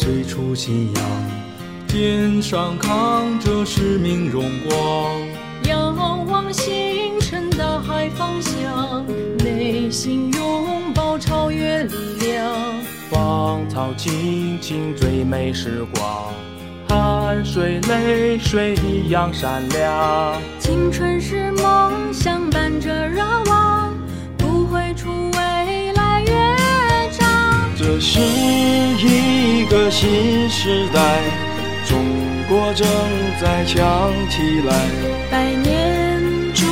最初信仰，肩上扛着使命荣光，仰望星辰大海方向，内心拥抱超越力量。芳草青青最美时光，汗水泪水一样闪亮。青春是梦想伴着热望，不会出未来乐章。这是新时代，中国正在强起来。百年筑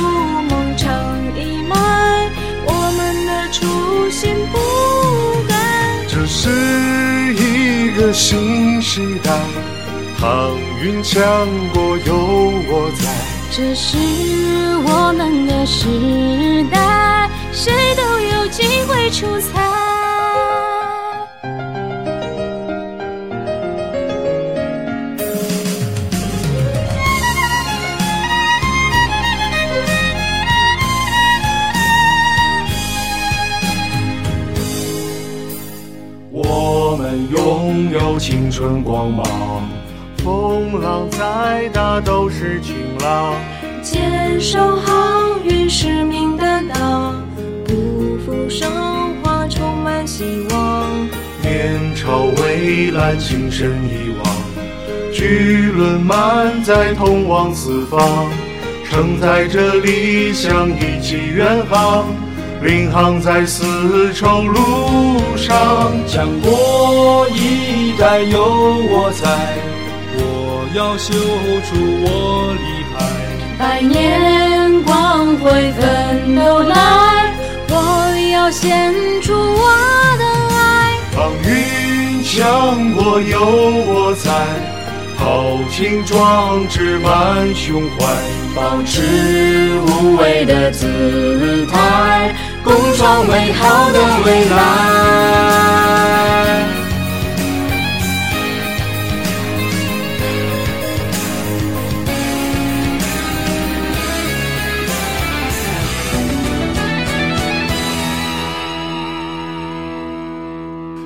梦长一脉，我们的初心不改。这是一个新时代，航运强国有我在。这是我青春光芒，风浪再大都是晴朗。坚守航运使命的党，不负韶华，充满希望。面朝蔚蓝，情深一往，巨轮满载，通往四方，承载着理想，一起远航，领航在丝绸路上。强国一代有我在，我要秀出我厉害。百年光辉奋斗来，我要献出我的爱。航运强国有我在，豪情壮志满胸怀，保持无畏的姿态，共创美好的未来。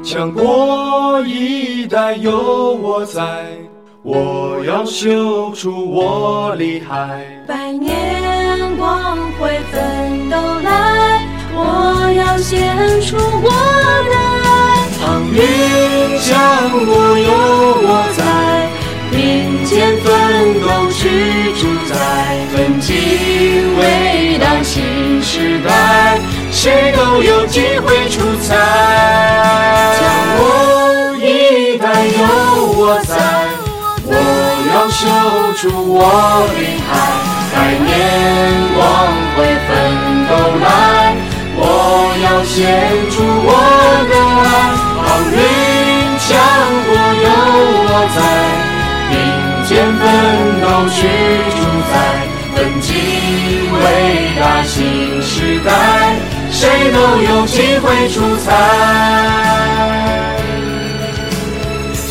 强国一代有我在，我要秀出我厉害。百年献出我的爱。航运强国有我在，并肩奋斗去主宰，奋进伟大新时代，谁都有机会出彩。强国一代有我在，我要秀出我厉害。百年献出我的爱。航运强国有我在，并肩奋斗去主宰，奋进伟大新时代，谁都有机会出彩，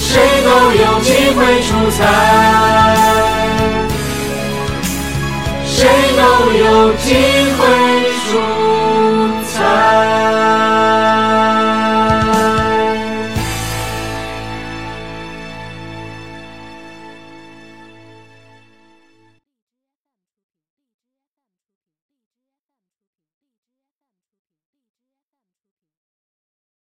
谁都有机会出彩，谁都有机会。